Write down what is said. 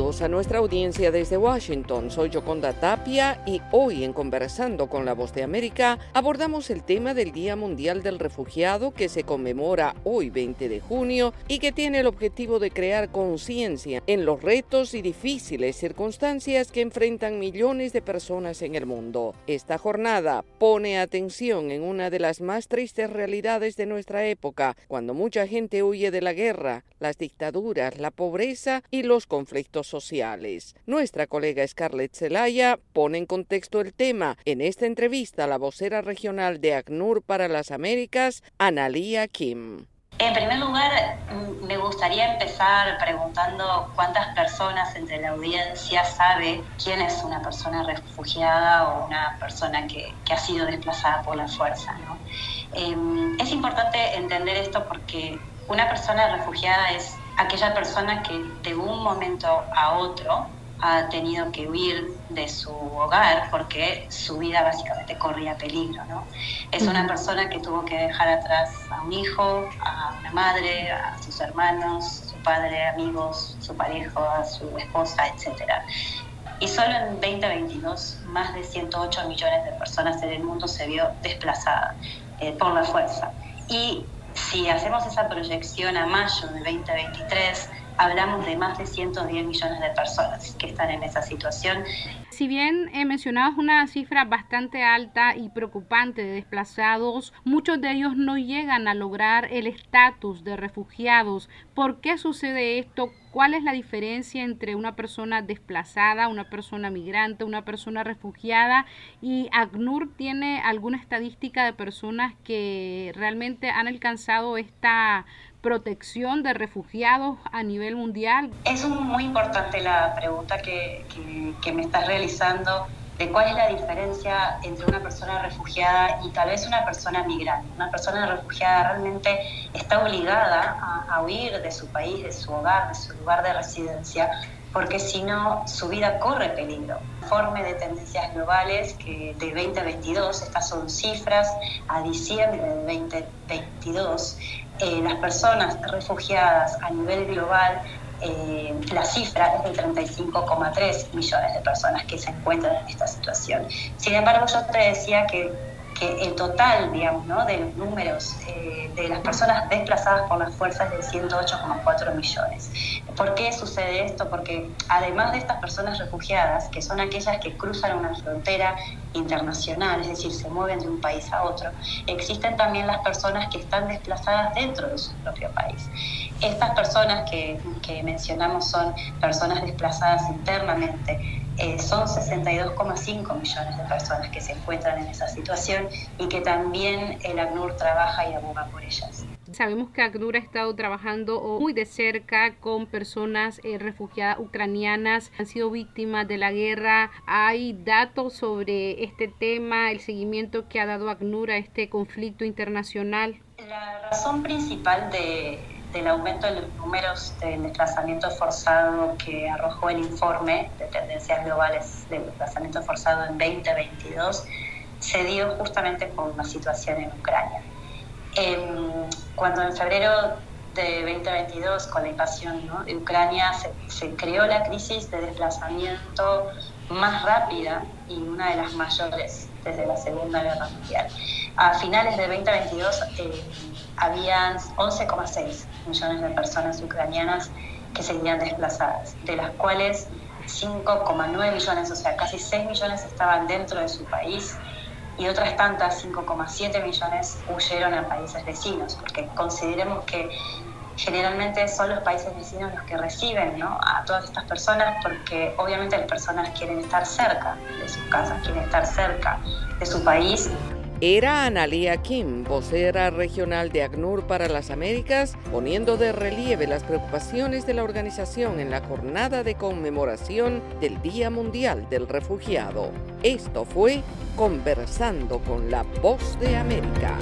a nuestra audiencia desde Washington. Soy Yoconda Tapia y hoy en Conversando con la Voz de América abordamos el tema del Día Mundial del Refugiado que se conmemora hoy 20 de junio y que tiene el objetivo de crear conciencia en los retos y difíciles circunstancias que enfrentan millones de personas en el mundo. Esta jornada pone atención en una de las más tristes realidades de nuestra época, cuando mucha gente huye de la guerra, las dictaduras, la pobreza y los conflictos sociales. Nuestra colega Scarlett Zelaya pone en contexto el tema en esta entrevista la vocera regional de ACNUR para las Américas, Analia Kim. En primer lugar, mm, me gustaría empezar preguntando cuántas personas entre la audiencia sabe quién es una persona refugiada o una persona que, ha sido desplazada por la fuerza. Em, es importante entender esto porque una persona refugiada es aquella persona que de un momento a otro ha tenido que huir de su hogar porque su vida básicamente corría peligro. ¿no? Es una persona que tuvo que dejar atrás a un hijo, a una madre, a sus hermanos, su padre, amigos, su pareja, a su esposa, etc. Y solo en 2022 más de 108 millones de personas en el mundo se vio desplazada eh, por la fuerza. Y si hacemos esa proyección a mayo de 2023, hablamos de más de 110 millones de personas que están en esa situación. Si bien he mencionado una cifra bastante alta y preocupante de desplazados, muchos de ellos no llegan a lograr el estatus de refugiados. ¿Por qué sucede esto? ¿Cuál es la diferencia entre una persona desplazada, una persona migrante, una persona refugiada? ¿Y ACNUR tiene alguna estadística de personas que realmente han alcanzado esta protección de refugiados a nivel mundial? Es muy importante la pregunta que, que, me estás realizando de cuál es la diferencia entre una persona refugiada y tal vez una persona migrante. Una persona refugiada realmente está obligada a, huir de su país, de su hogar, de su lugar de residencia, porque si no, su vida corre peligro. Informe de tendencias globales que de 2022, estas son cifras a diciembre de 2022, eh, las personas refugiadas a nivel global, eh, la cifra es de 35,3 millones de personas que se encuentran en esta situación. Sin embargo, yo te decía que que el total, digamos, ¿no? de los números eh, de las personas desplazadas por las fuerzas es de 108,4 millones. ¿Por qué sucede esto? Porque además de estas personas refugiadas, que son aquellas que cruzan una frontera internacional, es decir, se mueven de un país a otro, existen también las personas que están desplazadas dentro de su propio país. Estas personas que, que mencionamos son personas desplazadas internamente, eh, son 62,5 millones de personas que se encuentran en esa situación y que también el ACNUR trabaja y aboga por ellas. Sabemos que ACNUR ha estado trabajando muy de cerca con personas eh, refugiadas ucranianas, han sido víctimas de la guerra. ¿Hay datos sobre este tema, el seguimiento que ha dado ACNUR a este conflicto internacional? La razón principal de, del aumento de los números del desplazamiento forzado que arrojó el informe de tendencias globales del desplazamiento forzado en 2022 se dio justamente por la situación en Ucrania. Cuando en febrero de 2022, con la invasión de Ucrania, se, se, creó la crisis de desplazamiento más rápida y una de las mayores desde la Segunda Guerra Mundial. A finales de 2022 eh, habían 11,6 millones de personas ucranianas que seguían desplazadas, de las cuales 5,9 millones, o sea, casi 6 millones estaban dentro de su país y otras tantas, 5,7 millones, huyeron a países vecinos, porque consideremos que generalmente son los países vecinos los que reciben ¿no? a todas estas personas porque obviamente las personas quieren estar cerca de sus casas, quieren estar cerca de su país era Analia Kim, vocera regional de ACNUR para las Américas, poniendo de relieve las preocupaciones de la organización en la jornada de conmemoración del Día Mundial del Refugiado. Esto fue Conversando con la Voz de América.